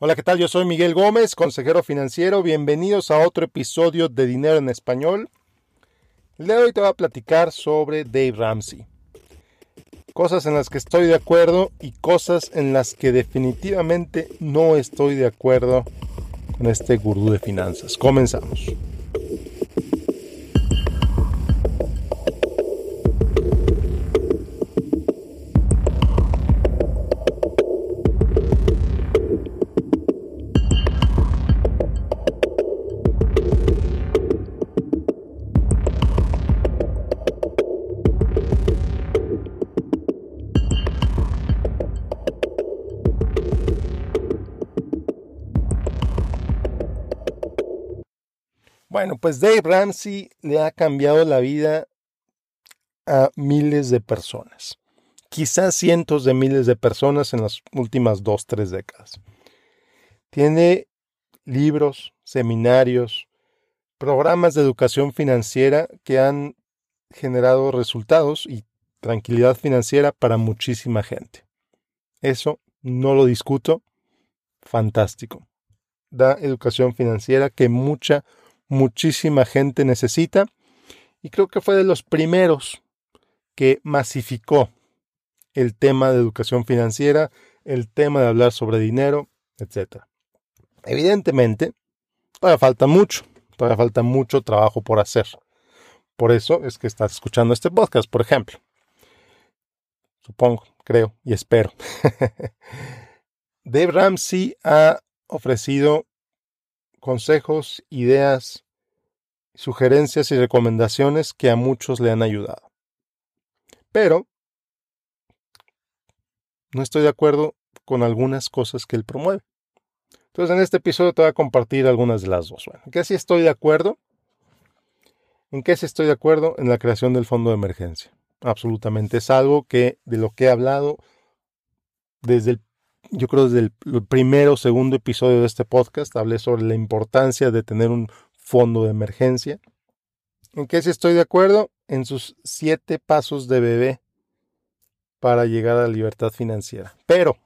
Hola, ¿qué tal? Yo soy Miguel Gómez, consejero financiero. Bienvenidos a otro episodio de Dinero en Español. El día de hoy te voy a platicar sobre Dave Ramsey. Cosas en las que estoy de acuerdo y cosas en las que definitivamente no estoy de acuerdo con este gurú de finanzas. Comenzamos. Bueno, pues Dave Ramsey le ha cambiado la vida a miles de personas, quizás cientos de miles de personas en las últimas dos, tres décadas. Tiene libros, seminarios, programas de educación financiera que han generado resultados y tranquilidad financiera para muchísima gente. Eso no lo discuto. Fantástico. Da educación financiera que mucha muchísima gente necesita y creo que fue de los primeros que masificó el tema de educación financiera, el tema de hablar sobre dinero, etc. Evidentemente, todavía falta mucho, todavía falta mucho trabajo por hacer. Por eso es que estás escuchando este podcast, por ejemplo. Supongo, creo y espero. Dave Ramsey ha ofrecido consejos, ideas, sugerencias y recomendaciones que a muchos le han ayudado. Pero no estoy de acuerdo con algunas cosas que él promueve. Entonces en este episodio te voy a compartir algunas de las dos. Bueno, ¿en qué sí estoy de acuerdo? ¿En qué sí estoy de acuerdo? En la creación del fondo de emergencia. Absolutamente. Es algo que de lo que he hablado desde el yo creo desde el primero o segundo episodio de este podcast hablé sobre la importancia de tener un fondo de emergencia. ¿En qué sí estoy de acuerdo? En sus siete pasos de bebé para llegar a la libertad financiera. Pero,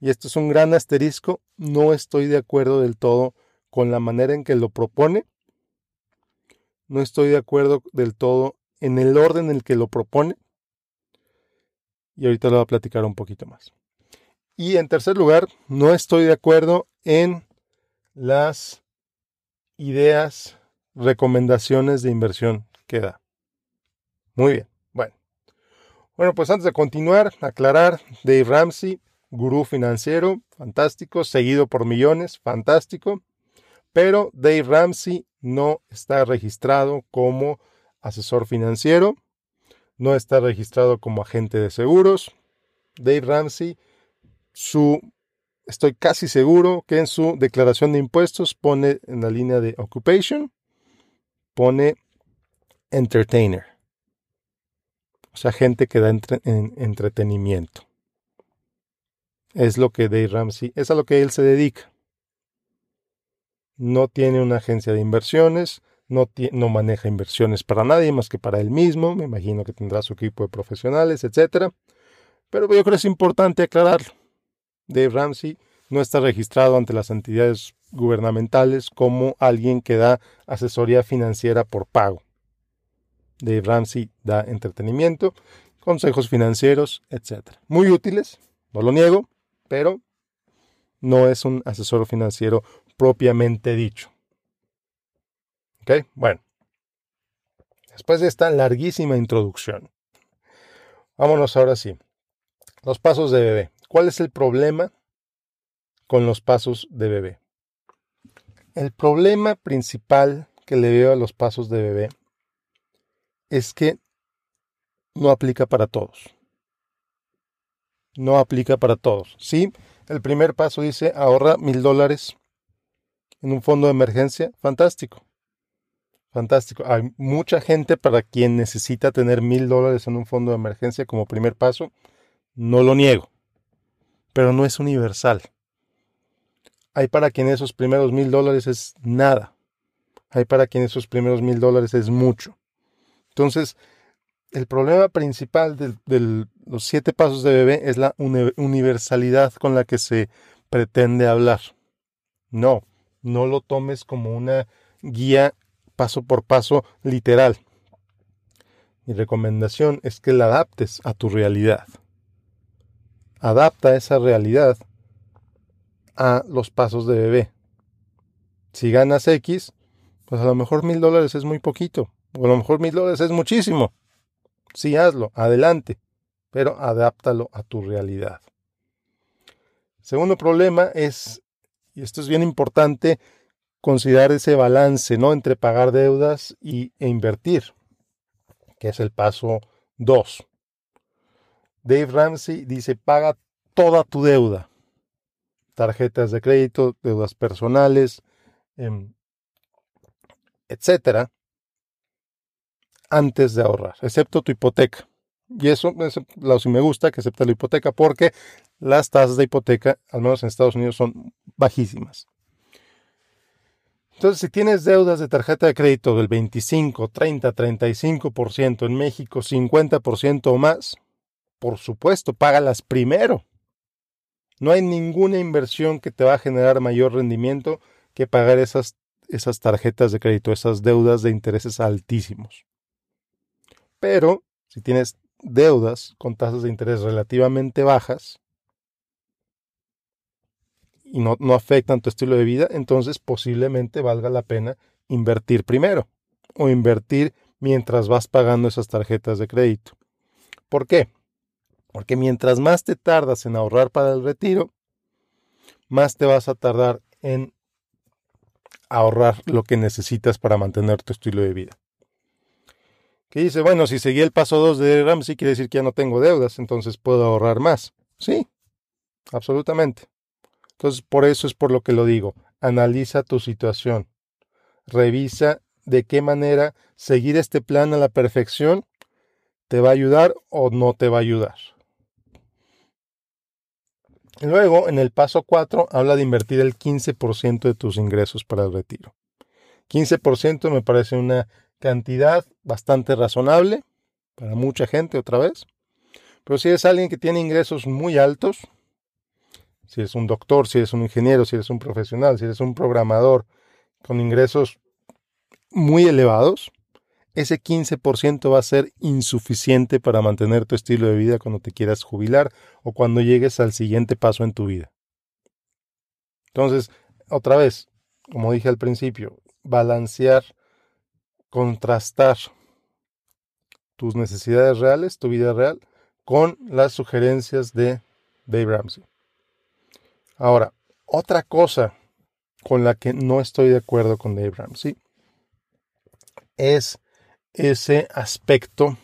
y esto es un gran asterisco, no estoy de acuerdo del todo con la manera en que lo propone. No estoy de acuerdo del todo en el orden en el que lo propone. Y ahorita lo voy a platicar un poquito más. Y en tercer lugar, no estoy de acuerdo en las ideas, recomendaciones de inversión que da. Muy bien, bueno. Bueno, pues antes de continuar, aclarar, Dave Ramsey, gurú financiero, fantástico, seguido por millones, fantástico. Pero Dave Ramsey no está registrado como asesor financiero, no está registrado como agente de seguros. Dave Ramsey estoy casi seguro que en su declaración de impuestos pone en la línea de occupation, pone entertainer. O sea, gente que da en entretenimiento. Es lo que Dave Ramsey, es a lo que él se dedica. No tiene una agencia de inversiones, no, no, maneja inversiones para nadie más que para él mismo. Me imagino que tendrá su equipo de profesionales, etc. Pero yo creo que es importante aclararlo. Dave Ramsey no está registrado ante las entidades gubernamentales como alguien que da asesoría financiera por pago. Dave Ramsey da entretenimiento, consejos financieros, etc. Muy útiles, no lo niego, pero no es un asesor financiero propiamente dicho. ¿Ok? Bueno. Después de esta larguísima introducción, vámonos ahora sí. Los pasos de bebé. ¿Cuál es el problema con los pasos de bebé? El problema principal que le veo a los pasos de bebé es que no aplica para todos. No aplica para todos. Sí, el primer paso dice ahorra mil dólares en un fondo de emergencia. Fantástico. Fantástico. Hay mucha gente para quien necesita tener mil dólares en un fondo de emergencia como primer paso. No lo niego pero no es universal. Hay para quien esos primeros mil dólares es nada. Hay para quien esos primeros mil dólares es mucho. Entonces, el problema principal de, los siete pasos de bebé es la universalidad con la que se pretende hablar. No, no lo tomes como una guía paso por paso literal. Mi recomendación es que la adaptes a tu realidad. Adapta esa realidad a los pasos de bebé. Si ganas X, pues a lo mejor mil dólares es muy poquito, o a lo mejor mil dólares es muchísimo. Sí, hazlo, adelante, pero adáptalo a tu realidad. Segundo problema es, y esto es bien importante, considerar ese balance ¿no? entre pagar deudas y, e invertir, que es el paso 2. Dave Ramsey dice, paga toda tu deuda, tarjetas de crédito, deudas personales, em, etcétera, antes de ahorrar, excepto tu hipoteca. Y eso, eso sí me gusta que acepte la hipoteca porque las tasas de hipoteca, al menos en Estados Unidos, son bajísimas. Entonces, si tienes deudas de tarjeta de crédito del 25, 30, 35%, en México 50% o más, por supuesto, págalas primero. No hay ninguna inversión que te va a generar mayor rendimiento que pagar esas, esas tarjetas de crédito, esas deudas de intereses altísimos. Pero si tienes deudas con tasas de interés relativamente bajas y no, no afectan tu estilo de vida, entonces posiblemente valga la pena invertir primero o invertir mientras vas pagando esas tarjetas de crédito. ¿Por qué? Porque mientras más te tardas en ahorrar para el retiro, más te vas a tardar en ahorrar lo que necesitas para mantener tu estilo de vida. Que dice, bueno, si seguí el paso 2 de Ramsey, quiere decir que ya no tengo deudas, entonces puedo ahorrar más. Sí, absolutamente. Entonces, por eso es por lo que lo digo. Analiza tu situación. Revisa de qué manera seguir este plan a la perfección te va a ayudar o no te va a ayudar. Luego, en el paso 4, habla de invertir el 15% de tus ingresos para el retiro. 15% me parece una cantidad bastante razonable para mucha gente otra vez. Pero si es alguien que tiene ingresos muy altos, si eres un doctor, si eres un ingeniero, si eres un profesional, si eres un programador con ingresos muy elevados, ese 15% va a ser insuficiente para mantener tu estilo de vida cuando te quieras jubilar o cuando llegues al siguiente paso en tu vida. Entonces, otra vez, como dije al principio, balancear, contrastar tus necesidades reales, tu vida real, con las sugerencias de Dave Ramsey. Ahora, otra cosa con la que no estoy de acuerdo con Dave Ramsey es ese aspecto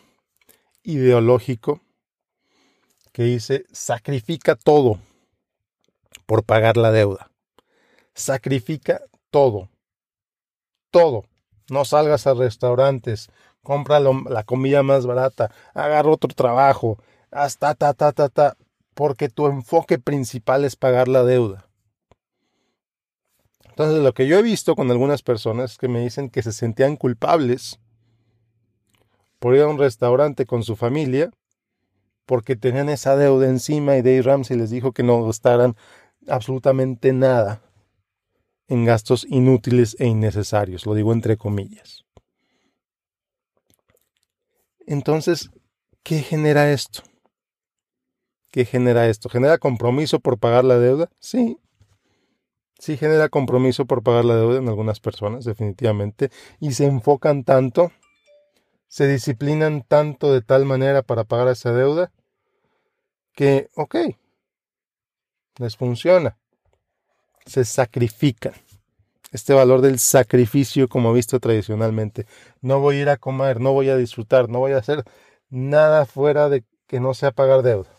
ideológico que dice sacrifica todo por pagar la deuda. Sacrifica todo. Todo. No salgas a restaurantes, compra la comida más barata, agarra otro trabajo, hasta ta ta ta ta, porque tu enfoque principal es pagar la deuda. Entonces, lo que yo he visto con algunas personas que me dicen que se sentían culpables por ir a un restaurante con su familia porque tenían esa deuda encima y Dave Ramsey les dijo que no gastaran absolutamente nada en gastos inútiles e innecesarios, lo digo entre comillas. Entonces, ¿qué genera esto? ¿Qué genera esto? ¿Genera compromiso por pagar la deuda? Sí. Sí genera compromiso por pagar la deuda en algunas personas, definitivamente. Y se enfocan tanto se disciplinan tanto de tal manera para pagar esa deuda que, ok, les funciona. Se sacrifican. Este valor del sacrificio como visto tradicionalmente. No voy a ir a comer, no voy a disfrutar, no voy a hacer nada fuera de que no sea pagar deuda.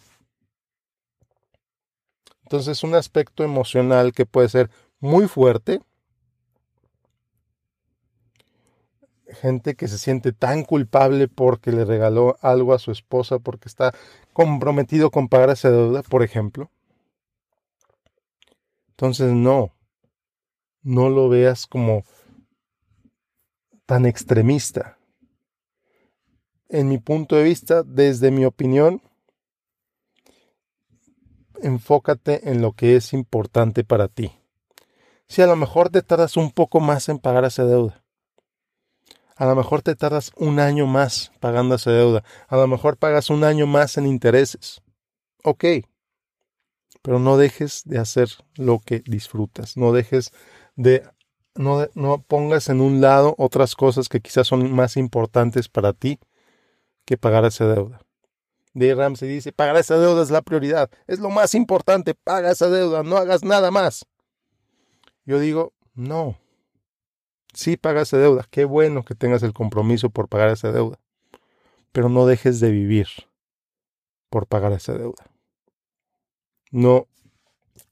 Entonces un aspecto emocional que puede ser muy fuerte gente que se siente tan culpable porque le regaló algo a su esposa, porque está comprometido con pagar esa deuda, por ejemplo. Entonces no, no lo veas como tan extremista. En mi punto de vista, desde mi opinión, enfócate en lo que es importante para ti. Si a lo mejor te tardas un poco más en pagar esa deuda. A lo mejor te tardas un año más pagando esa deuda. A lo mejor pagas un año más en intereses. Ok. Pero no dejes de hacer lo que disfrutas. No dejes de... No, no pongas en un lado otras cosas que quizás son más importantes para ti que pagar esa deuda. Dave Ramsey dice, pagar esa deuda es la prioridad, es lo más importante, paga esa deuda, no hagas nada más. Yo digo, no, sí paga esa deuda, qué bueno que tengas el compromiso por pagar esa deuda, pero no dejes de vivir por pagar esa deuda. No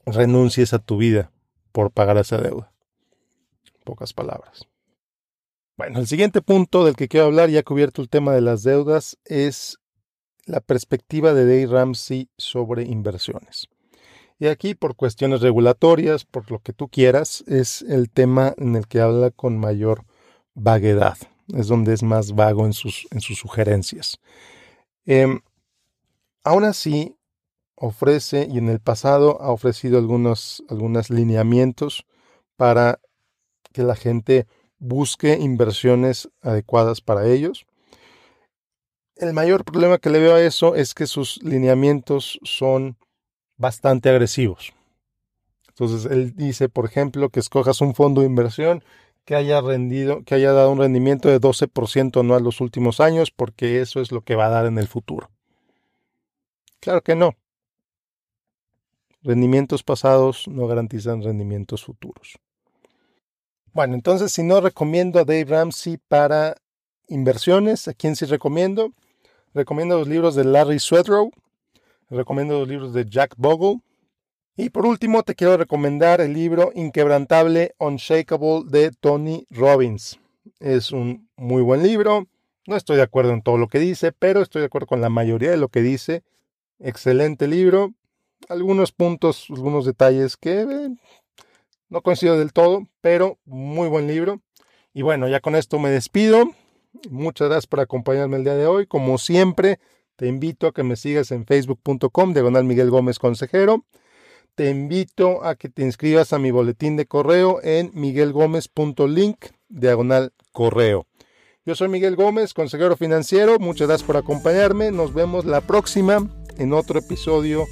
renuncies a tu vida por pagar esa deuda. pocas palabras. Bueno, el siguiente punto del que quiero hablar, ya cubierto el tema de las deudas, es la perspectiva de Dave Ramsey sobre inversiones. Y aquí, por cuestiones regulatorias, por lo que tú quieras, es el tema en el que habla con mayor vaguedad. Es donde es más vago en sus, en sus sugerencias. Em, aún así, ofrece y en el pasado ha ofrecido algunos, algunos lineamientos para que la gente busque inversiones adecuadas para ellos. El mayor problema que le veo a eso es que sus lineamientos son bastante agresivos. Entonces él dice, por ejemplo, que escojas un fondo de inversión que haya rendido, que haya dado un rendimiento de 12% anual los últimos años, porque eso es lo que va a dar en el futuro. Claro que no. Rendimientos pasados no garantizan rendimientos futuros. Bueno, entonces si no recomiendo a Dave Ramsey para inversiones, ¿a quién sí recomiendo? Recomiendo los libros de Larry Swedrow, recomiendo los libros de Jack Bogle. Y por último, te quiero recomendar el libro Inquebrantable, Unshakable de Tony Robbins. Es un muy buen libro. No estoy de acuerdo en todo lo que dice, pero estoy de acuerdo con la mayoría de lo que dice. Excelente libro. Algunos puntos, algunos detalles que eh, no coincido del todo, pero muy buen libro. Y bueno, ya con esto me despido. Muchas gracias por acompañarme el día de hoy. Como siempre, te invito a que me sigas en facebook.com, diagonal Miguel Gómez Consejero. Te invito a que te inscribas a mi boletín de correo en miguelgomez.link, diagonal correo. Yo soy Miguel Gómez, consejero financiero. Muchas gracias por acompañarme. Nos vemos la próxima en otro episodio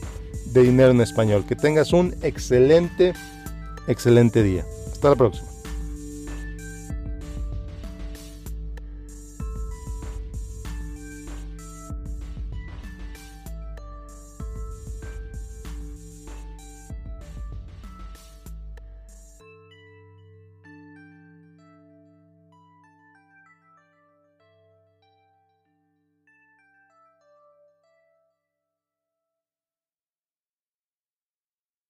de Dinero en Español. Que tengas un excelente excelente día. Hasta la próxima.